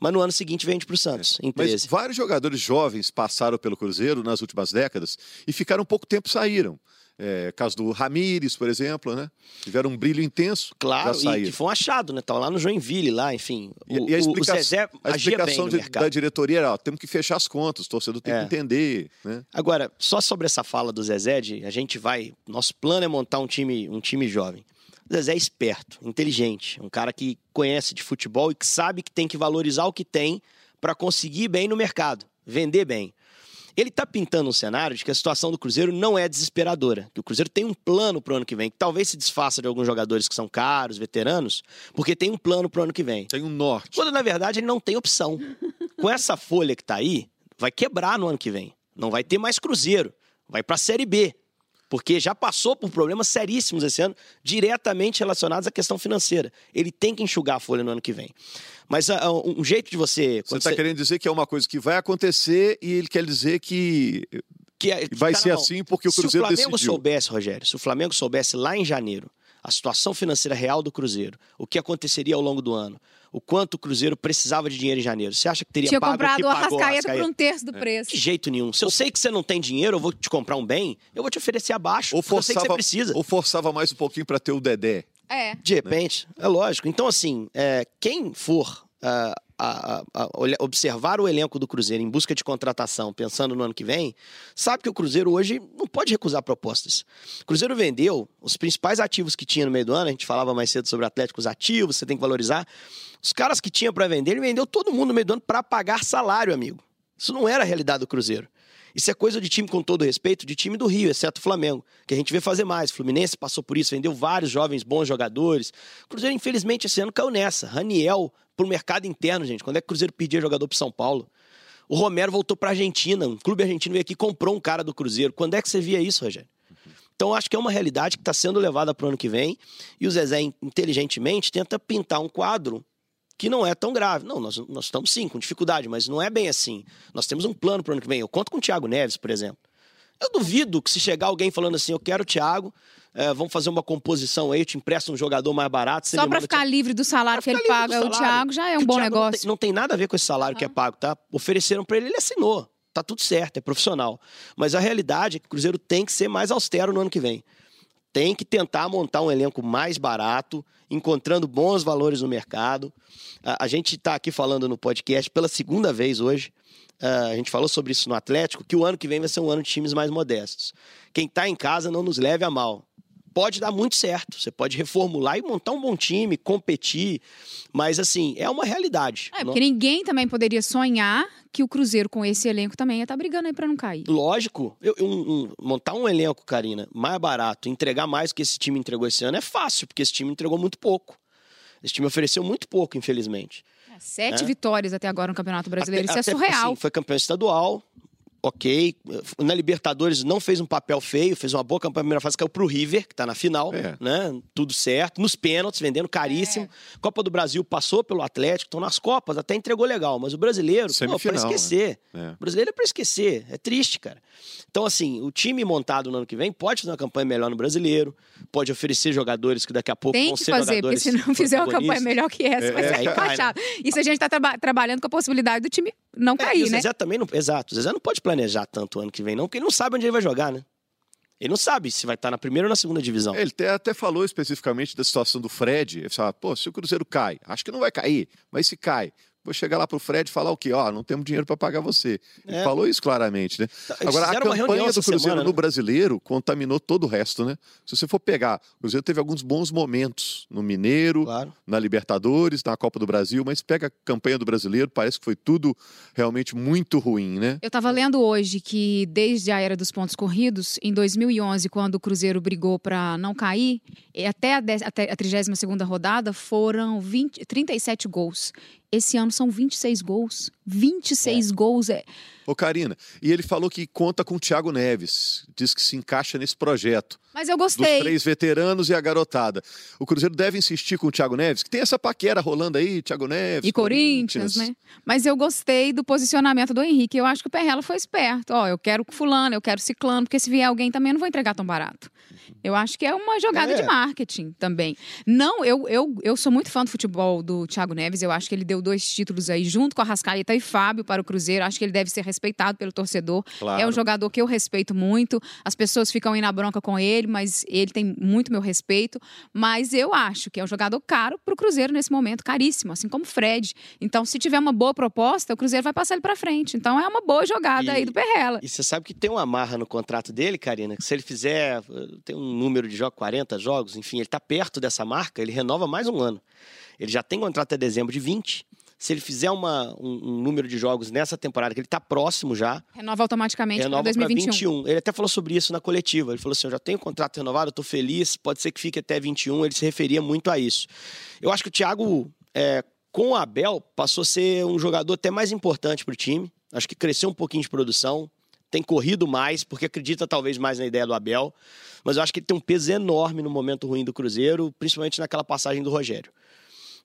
Mas no ano seguinte vende para o Santos, em 13. Mas vários jogadores jovens passaram pelo Cruzeiro nas últimas décadas e ficaram pouco tempo saíram. É, caso do Ramires, por exemplo, né? Tiveram um brilho intenso. Claro, e que foi um achado, né? Tava lá no Joinville, lá, enfim. E, o, e a, explica- Zezé a bem explicação de- da diretoria era, ó, temos que fechar as contas, o torcedor tem É. que entender, né? Agora, só sobre essa fala do Zezé, de a gente vai. Nosso plano é montar um time, um time jovem. O Zezé é esperto, inteligente, um cara que conhece de futebol e que sabe que tem que valorizar o que tem para conseguir bem no mercado, vender bem. Ele está pintando um cenário de que a situação do Cruzeiro não é desesperadora, que o Cruzeiro tem um plano para o ano que vem, que talvez se desfaça de alguns jogadores que são caros, veteranos, porque tem um plano para o ano que vem. Tem um norte. Quando na verdade ele não tem opção. Com essa folha que tá aí, vai quebrar no ano que vem. Não vai ter mais Cruzeiro. Vai pra Série B. Porque já passou por problemas seríssimos esse ano, diretamente relacionados à questão financeira. Ele tem que enxugar a folha no ano que vem. Mas ah, um jeito de você. Você está querendo dizer que é uma coisa que vai acontecer e ele quer dizer que que é- vai tá ser assim porque o Cruzeiro Se o Flamengo decidiu. soubesse, Rogério, se o Flamengo soubesse lá em janeiro a situação financeira real do Cruzeiro, o que aconteceria ao longo do ano, o quanto o Cruzeiro precisava de dinheiro em janeiro, você acha que teria Tinha pago o comprado que o pagou Arrascaeta por um terço do preço. De jeito nenhum. Se eu sei que você não tem dinheiro, eu vou te comprar um bem, eu vou te oferecer abaixo. ou porque eu sei que você forçava, precisa. ou forçava mais um pouquinho para ter o Dedé. É. De repente, é lógico. Então, assim, é, quem for ah, a- a- observar o elenco do Cruzeiro em busca de contratação, pensando no ano que vem, sabe que o Cruzeiro hoje não pode recusar propostas. O Cruzeiro vendeu os principais ativos que tinha no meio do ano, a gente falava mais cedo sobre Atléticos ativos, você tem que valorizar. Os caras que tinha para vender, ele vendeu todo mundo no meio do ano para pagar salário, amigo. Isso não era a realidade do Cruzeiro. Isso é coisa de time, com todo respeito, de time do Rio, exceto o Flamengo, que a gente vê fazer mais. Fluminense passou por isso, vendeu vários jovens bons jogadores. Cruzeiro, infelizmente, esse ano caiu nessa. Raniel pro mercado interno, gente. Quando é que o Cruzeiro pedia jogador pro São Paulo? O Romero voltou pra Argentina. Um clube argentino veio aqui e comprou um cara do Cruzeiro. Quando é que você via isso, Rogério? Então, acho que é uma realidade que está sendo levada para o ano que vem. E o Zezé, inteligentemente, tenta pintar um quadro que não é tão grave. Não, nós, nós estamos sim com dificuldade, mas não é bem assim. Nós temos um plano para o ano que vem. Eu conto com o Thiago Neves, por exemplo. Eu duvido que se chegar alguém falando assim, eu quero o Thiago, é, vamos fazer uma composição aí, eu te empresto um jogador mais barato. Só o ficar livre do salário que ele paga, o. Thiago já é um bom Thiago não negócio. tem- Não tem, nada a ver com esse salário que é pago, tá? Ofereceram pra ele, ele assinou. Tá tudo certo, é profissional. Mas a realidade é que o Cruzeiro tem que ser mais austero no ano que vem. Tem que tentar montar um elenco mais barato, encontrando bons valores no mercado. A, gente está aqui falando no podcast pela segunda vez hoje. a gente falou sobre isso no Atlético, que o ano que vem vai ser um ano de times mais modestos. Quem está em casa não nos leve a mal. Pode dar muito certo. Você pode reformular e montar um bom time, competir. Mas, assim, é uma realidade. É, porque ninguém também poderia sonhar que o Cruzeiro com esse elenco também ia estar brigando aí pra não cair. Lógico, eu, um- um- montar um elenco, Karina, mais barato, entregar mais do que esse time entregou esse ano é fácil, porque esse time entregou muito pouco. Esse time ofereceu muito pouco, infelizmente. É, Sete É. vitórias até agora no Campeonato Brasileiro. Até- Isso é surreal. assim, foi campeão estadual, ok. Na Libertadores não fez um papel feio, fez uma boa campanha na primeira fase, caiu pro River, que tá na final, É. né? Tudo certo. Nos pênaltis, vendendo caríssimo. Copa do Brasil passou pelo Atlético, então nas Copas até entregou legal, mas o brasileiro, pô, pra esquecer. É. O brasileiro é pra esquecer. É triste, cara. Então, assim, o time montado no ano que vem pode fazer uma campanha melhor no brasileiro, pode oferecer jogadores que daqui a pouco Tem vão que ser fazer, porque jogadores se não fizer uma campanha melhor que essa, É, vai é, ser aí cai, né? Isso a gente tá traba- trabalhando com a possibilidade do time não É, e cair, o né? Zezé também não. Exato. O Zezé não pode planejar tanto ano que vem, não, porque ele não sabe onde ele vai jogar, né? Ele não sabe se vai estar na primeira ou na segunda divisão. Ele até, até falou especificamente da situação do Fred. Ele falou, pô, se o Cruzeiro cai, acho que não vai cair, mas se cai, vou chegar lá pro Fred e falar o quê? Ó, não temos dinheiro para pagar você. Ele É. falou isso claramente, né? Eles Agora, a campanha do Cruzeiro semana, no né? brasileiro contaminou todo o resto, né? Se você for pegar, o Cruzeiro teve alguns bons momentos no Mineiro, Claro. na Libertadores, na Copa do Brasil, mas pega a campanha do brasileiro, parece que foi tudo realmente muito ruim, né? Eu estava lendo hoje que desde a era dos pontos corridos, em 2011, quando o Cruzeiro brigou para não cair, e até a, até a 32ª rodada foram 20, 37 gols. Esse ano são 26 gols. 26 é. gols é. Ô, Karina, e ele falou que conta com o Thiago Neves, diz que se encaixa nesse projeto. Mas eu gostei. Dos três veteranos e a garotada. O Cruzeiro deve insistir com o Thiago Neves, que tem essa paquera rolando aí, Thiago Neves. E Corinthians, Corinthians, né? Mas eu gostei do posicionamento do Henrique. Eu acho que o Perrela foi esperto. Ó, eu quero fulano, eu quero ciclano, porque se vier alguém também eu não vou entregar tão barato. Eu acho que é uma jogada é. de marketing também. Não, eu, eu, eu sou muito fã do futebol do Thiago Neves. Eu acho que ele deu dois títulos aí, junto com a Rascaeta e Fábio, para o Cruzeiro. Acho que ele deve ser respeitado pelo torcedor. Claro. É um jogador que eu respeito muito. As pessoas ficam aí na bronca com ele, mas ele tem muito meu respeito. Mas eu acho que é um jogador caro para o Cruzeiro nesse momento, caríssimo, assim como o Fred. Então, se tiver uma boa proposta, o Cruzeiro vai passar ele para frente. Então, é uma boa jogada e, aí do Perrela. E você sabe que tem uma marra no contrato dele, Karina, que se ele fizer, tem um número de jogos, 40 jogos, enfim, ele está perto dessa marca, ele renova mais um ano. Ele já tem contrato até dezembro de 20 se ele fizer uma, um, um, número de jogos nessa temporada, que ele está próximo já. Renova automaticamente renova para 2021. 21. Ele até falou sobre isso na coletiva. Ele falou assim: eu já tenho contrato renovado, eu estou feliz, pode ser que fique até 21. Ele se referia muito a isso. Eu acho que o Thiago, é, com o Abel, passou a ser um jogador até mais importante para o time. Acho que cresceu um pouquinho de produção, tem corrido mais, porque acredita talvez mais na ideia do Abel. Mas eu acho que ele tem um peso enorme no momento ruim do Cruzeiro, principalmente naquela passagem do Rogério.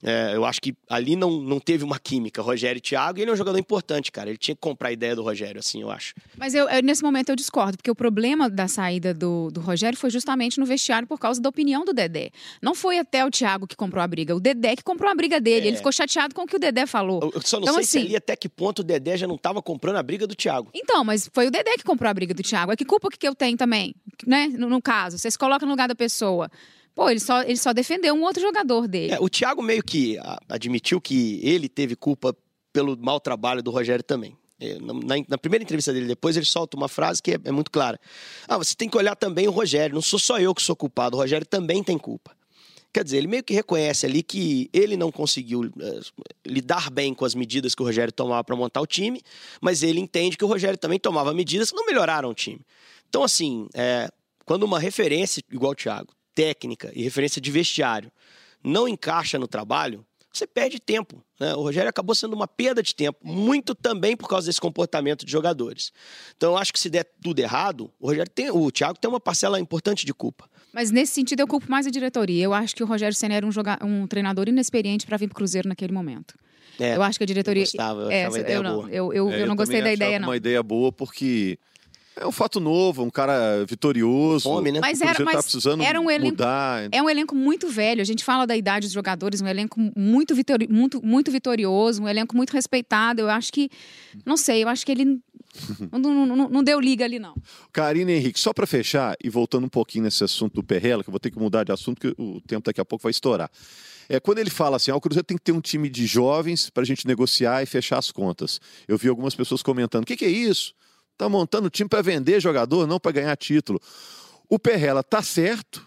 É, eu acho que ali não, não teve uma química, Rogério e Thiago, e ele é um jogador importante, cara. Ele tinha que comprar a ideia do Rogério, assim, eu acho. Mas eu, eu, nesse momento eu discordo, porque o problema da saída do, do Rogério foi justamente no vestiário por causa da opinião do Dedé. Não foi até o Thiago que comprou a briga, o Dedé que comprou a briga dele. É. Ele ficou chateado com o que o Dedé falou. Eu, eu só não então, sei assim, se ali até que ponto o Dedé já não estava comprando a briga do Thiago. Então, mas foi o Dedé que comprou a briga do Thiago. É que culpa que eu tenho também, né? No, no caso, você se coloca no lugar da pessoa. Pô, ele só, ele só defendeu um outro jogador dele. É, o Thiago meio que admitiu que ele teve culpa pelo mau trabalho do Rogério também. É, na, na, primeira entrevista dele, depois ele solta uma frase que é, é, muito clara. Ah, você tem que olhar também o Rogério. Não sou só eu que sou culpado, o Rogério também tem culpa. Quer dizer, ele meio que reconhece ali que ele não conseguiu uh, lidar bem com as medidas que o Rogério tomava para montar o time, mas ele entende que o Rogério também tomava medidas que não melhoraram o time. Então, assim, é, quando uma referência igual o Thiago técnica e referência de vestiário não encaixa no trabalho, você perde tempo. Né? O Rogério acabou sendo uma perda de tempo, muito também por causa desse comportamento de jogadores. Então, eu acho que se der tudo errado, o Rogério tem, o Thiago tem uma parcela importante de culpa. Mas nesse sentido, eu culpo mais a diretoria. Eu acho que o Rogério Senna era um, joga... um treinador inexperiente para vir para o Cruzeiro naquele momento. É, eu acho que a diretoria. Eu gostava, eu, é, eu não, eu, eu, é, eu, não gostei da ideia, não. Uma ideia boa porque é um fato novo, um cara vitorioso. Fome, né? Mas era, tá mas tá precisando era um elenco, mudar. É um elenco muito velho. A gente fala da idade dos jogadores, um elenco muito, vitori, muito, muito vitorioso, um elenco muito respeitado. Eu acho que, não sei, eu acho que ele não, não, não, deu liga ali, não. Karina Henrique, só para fechar e voltando um pouquinho nesse assunto do Perrela, que eu vou ter que mudar de assunto, porque o tempo daqui a pouco vai estourar. É, quando ele fala assim, ah, o Cruzeiro tem que ter um time de jovens para a gente negociar e fechar as contas. Eu vi algumas pessoas comentando: o que, que é isso? Está montando time para vender jogador, não para ganhar título. O Perrela está certo,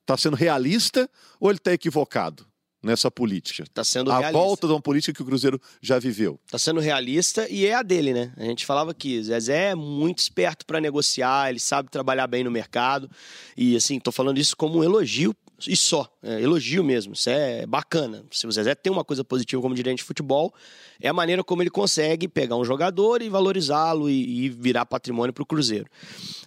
está sendo realista ou ele está equivocado nessa política? Está sendo a realista. A volta de uma política que o Cruzeiro já viveu. Está sendo realista e é a dele, né? A gente falava que Zezé é muito esperto para negociar, ele sabe trabalhar bem no mercado. E assim, estou falando isso como um elogio e só. É, elogio mesmo. Isso é bacana. Se o Zezé tem uma coisa positiva como dirigente de futebol, é a maneira como ele consegue pegar um jogador e valorizá-lo e, e, virar patrimônio para o Cruzeiro.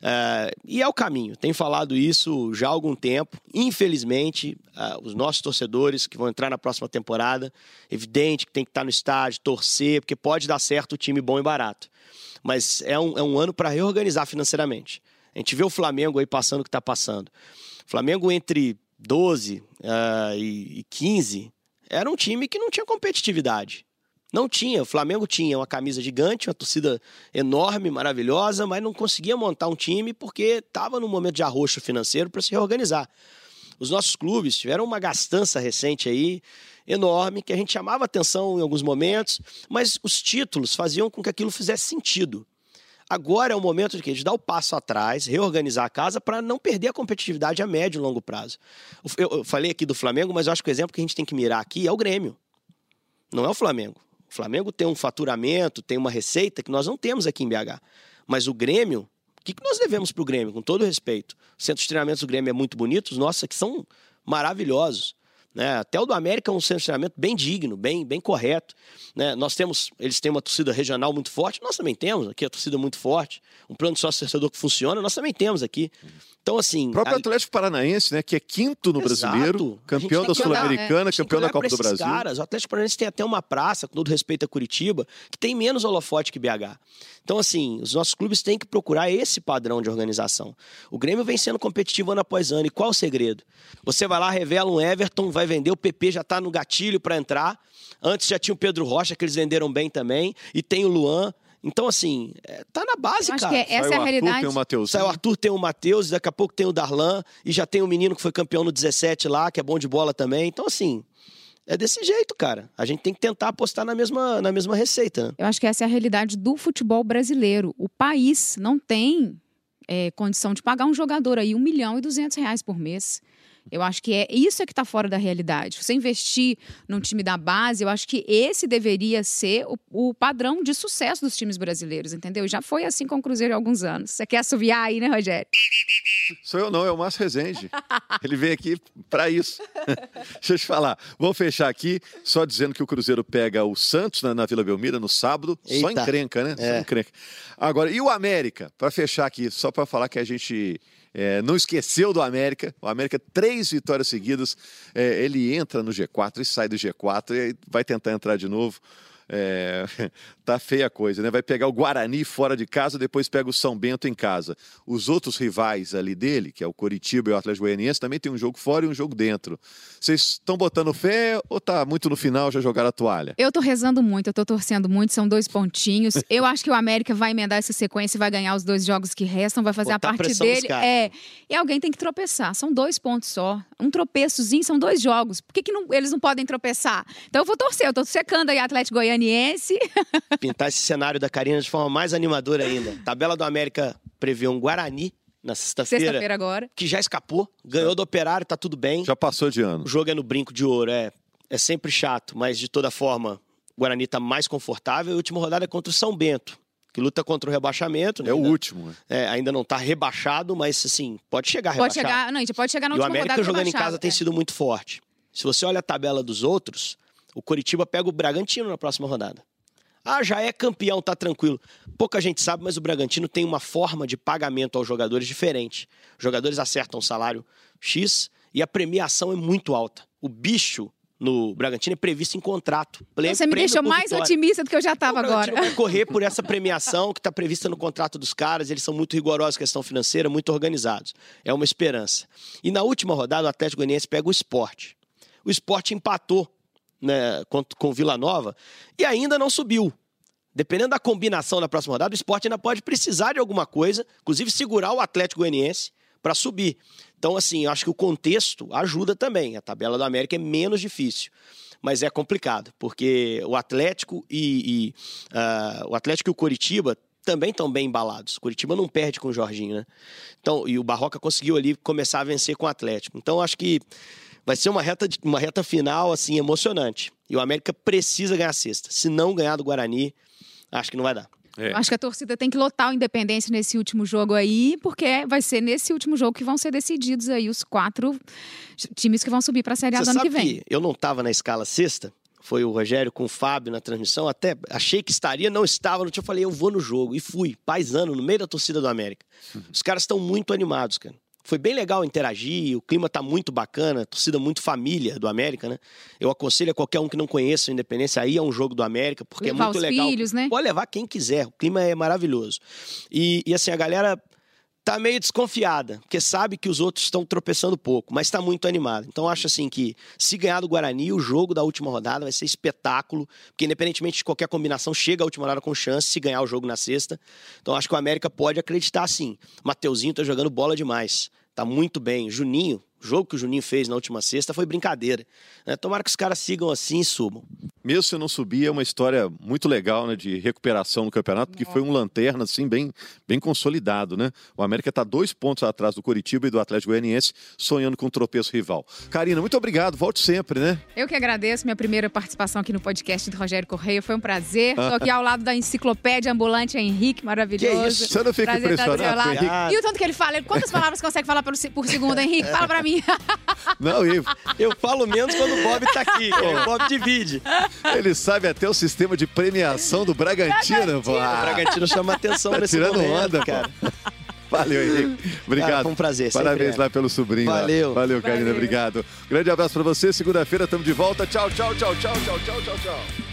É, e é o caminho. Tem falado isso já há algum tempo. Infelizmente, é, os nossos torcedores que vão entrar na próxima temporada, evidente que tem que estar no estádio, torcer, porque pode dar certo o time bom e barato. Mas é um, é um ano para reorganizar financeiramente. A gente vê o Flamengo aí passando o que está passando. Flamengo entre 12 uh, e, e 15, era um time que não tinha competitividade. Não tinha. O Flamengo tinha uma camisa gigante, uma torcida enorme, maravilhosa, mas não conseguia montar um time porque estava num momento de arroxo financeiro para se reorganizar. Os nossos clubes tiveram uma gastança recente aí enorme, que a gente chamava atenção em alguns momentos, mas os títulos faziam com que aquilo fizesse sentido. Agora é o momento de, que? de dar o passo atrás, reorganizar a casa para não perder a competitividade a médio e longo prazo. Eu, eu falei aqui do Flamengo, mas eu acho que o exemplo que a gente tem que mirar aqui é o Grêmio. Não é o Flamengo. O Flamengo tem um faturamento, tem uma receita que nós não temos aqui em BH. Mas o Grêmio, o que, que nós devemos para o Grêmio, com todo respeito? Os centros de treinamento do Grêmio é muito bonito, os nossos aqui são maravilhosos. Né? Até o do América é um treinamento bem digno, bem, bem correto. Né? Nós temos, eles têm uma torcida regional muito forte, nós também temos aqui a torcida muito forte, um plano de sócio torcedor que funciona, nós também temos aqui. Então, assim. O próprio a... Atlético Paranaense, né? Que é quinto no Exato. brasileiro, campeão da Sul-Americana, campeão da Copa do Brasil. Caras. O Atlético Paranaense tem até uma praça, com todo respeito a Curitiba, que tem menos holofote que BH. Então, assim, os nossos clubes têm que procurar esse padrão de organização. O Grêmio vem sendo competitivo ano após ano. E qual o segredo? Você vai lá, revela um Everton, vai vender, o PP já está no gatilho para entrar. Antes já tinha o Pedro Rocha, que eles venderam bem também. E tem o Luan. Então, assim, é, tá na base, Eu acho cara. que essa Sai é o a Arthur, realidade. Tem o Matheus. Sai o Arthur, tem o Matheus, daqui a pouco tem o Darlan, e já tem o menino que foi campeão no 17 lá, que é bom de bola também. Então, assim, é desse jeito, cara. A gente tem que tentar apostar na mesma, na mesma receita. Né? Eu acho que essa é a realidade do futebol brasileiro. O país não tem é, condição de pagar um jogador aí um milhão e duzentos reais por mês. Eu acho que é isso é que está fora da realidade. Você investir num time da base, eu acho que esse deveria ser o, o padrão de sucesso dos times brasileiros, entendeu? E já foi assim com o Cruzeiro há alguns anos. Você quer assoviar aí, né, Rogério? Sou eu não, é o Márcio Rezende. Ele veio aqui para isso. Deixa eu te falar. Vamos fechar aqui, só dizendo que o Cruzeiro pega o Santos na, na Vila Belmira no sábado. Só Eita. encrenca, né? Só É. encrenca. Agora, e o América? Para fechar aqui, só para falar que a gente é, não esqueceu do América. O América, três vitórias seguidas. É, ele entra no G4 e sai do G4 e vai tentar entrar de novo. É, tá feia a coisa, né? Vai pegar o Guarani fora de casa, depois pega o São Bento em casa. Os outros rivais ali dele, que é o Coritiba e o Atlético Goianiense, também tem um jogo fora e um jogo dentro. Vocês estão botando fé ou tá muito no final já jogaram a toalha? Eu tô rezando muito, eu tô torcendo muito, são dois pontinhos. Eu acho que o América vai emendar essa sequência e vai ganhar os dois jogos que restam, vai fazer Botar a parte dele. É. E alguém tem que tropeçar. São dois pontos só. Um tropeçozinho, são dois jogos. Por que, que não- eles não podem tropeçar? Então eu vou torcer, eu tô secando aí Atlético Goianiense. Pintar esse cenário da Karina de forma mais animadora ainda. Tabela do América prevê um Guarani na sexta-feira, Sexta-feira agora. que já escapou, ganhou do Operário, tá tudo bem. Já passou de ano. O jogo é no brinco de ouro, é, é sempre chato, mas de toda forma, o Guarani tá mais confortável. E a última rodada é contra o São Bento, que luta contra o rebaixamento. né? É o Ainda- último. né? é, ainda não tá rebaixado, mas assim, pode chegar Pode rebaixado. chegar. Não, a gente pode chegar na E o última América rodada jogando em casa tem é. sido muito forte. Se você olha a tabela dos outros, o Coritiba pega o Bragantino na próxima rodada. Ah, já é campeão, tá tranquilo. Pouca gente sabe, mas o Bragantino tem uma forma de pagamento aos jogadores diferente. Os jogadores acertam um salário X e a premiação é muito alta. O bicho no Bragantino é previsto em contrato. Então, Você me deixou mais otimista do que eu já estava O agora. vai correr por essa premiação que está prevista no contrato dos caras. Eles são muito rigorosos questão financeira, muito organizados. É uma esperança. E na última rodada, o Atlético Goianiense pega o esporte. O esporte empatou né, com, Vila Nova e ainda não subiu. Dependendo da combinação da próxima rodada, o esporte ainda pode precisar de alguma coisa, inclusive segurar o Atlético Goianiense para subir. Então, assim, acho que o contexto ajuda também. A tabela do América é menos difícil. Mas é complicado, porque o Atlético e, e, ah, o Atlético e o Coritiba também estão bem embalados. O Coritiba não perde com o Jorginho, né? Então, e o Barroca conseguiu ali começar a vencer com o Atlético. Então, acho que vai ser uma reta, uma reta final assim emocionante. E o América precisa ganhar a sexta. Se não ganhar do Guarani, acho que não vai dar. É. Eu Acho que a torcida tem que lotar o Independência nesse último jogo aí, porque vai ser nesse último jogo que vão ser decididos aí os quatro times que vão subir para a Série A do ano que vem. que eu não estava na escala sexta? Foi o Rogério com o Fábio na transmissão. Até achei que estaria, não estava. No dia eu falei, eu vou no jogo. E fui, paisano, no meio da torcida do América. Os caras estão muito animados, cara. Foi bem legal interagir, o clima tá muito bacana, torcida muito família do América, né? Eu aconselho a qualquer um que não conheça o Independência aí a um jogo do América, porque Levar é muito legal. filhos, né? Pode levar quem quiser, o clima é maravilhoso. E, e assim, a galera tá meio desconfiada, porque sabe que os outros estão tropeçando pouco, mas está muito animado. Então acho assim que se ganhar do Guarani, o jogo da última rodada vai ser espetáculo, porque independentemente de qualquer combinação, chega a última rodada com chance se ganhar o jogo na sexta. Então acho que o América pode acreditar sim. Mateuzinho tá jogando bola demais. Tá muito bem. Juninho, o jogo que o Juninho fez na última sexta foi brincadeira. né? Tomara que os caras sigam assim e subam. Mesmo se não subir, é uma história muito legal, né, de recuperação no campeonato, porque foi um lanterna, assim, bem, bem consolidado, né? O América está dois pontos atrás do Coritiba e do Atlético Goianiense, sonhando com um tropeço rival. Karina, muito obrigado, volte sempre, né? Eu que agradeço minha primeira participação aqui no podcast do Rogério Correia. Foi um prazer. Estou aqui ao lado da enciclopédia ambulante Henrique, maravilhoso. Que isso? Você não fica Prazer estar do seu impressionado. E o tanto que ele fala? Ele- Quantas palavras consegue falar por, se- por segundo, Henrique? Fala pra mim. mim. Não, e Eu falo menos quando o Bob tá aqui. o Bob divide. ele sabe até o sistema de premiação do Bragantino, pô. O Ah, Bragantino chama atenção Tá nesse tirando momento, onda, cara. Valeu, Henrique. Obrigado. Cara, foi um prazer, Parabéns é. lá pelo sobrinho. lá. Valeu. Valeu, Karina. Valeu. Obrigado. Grande abraço pra você. Segunda-feira estamos de volta. Tchau, tchau, tchau, tchau, tchau, tchau, tchau, tchau.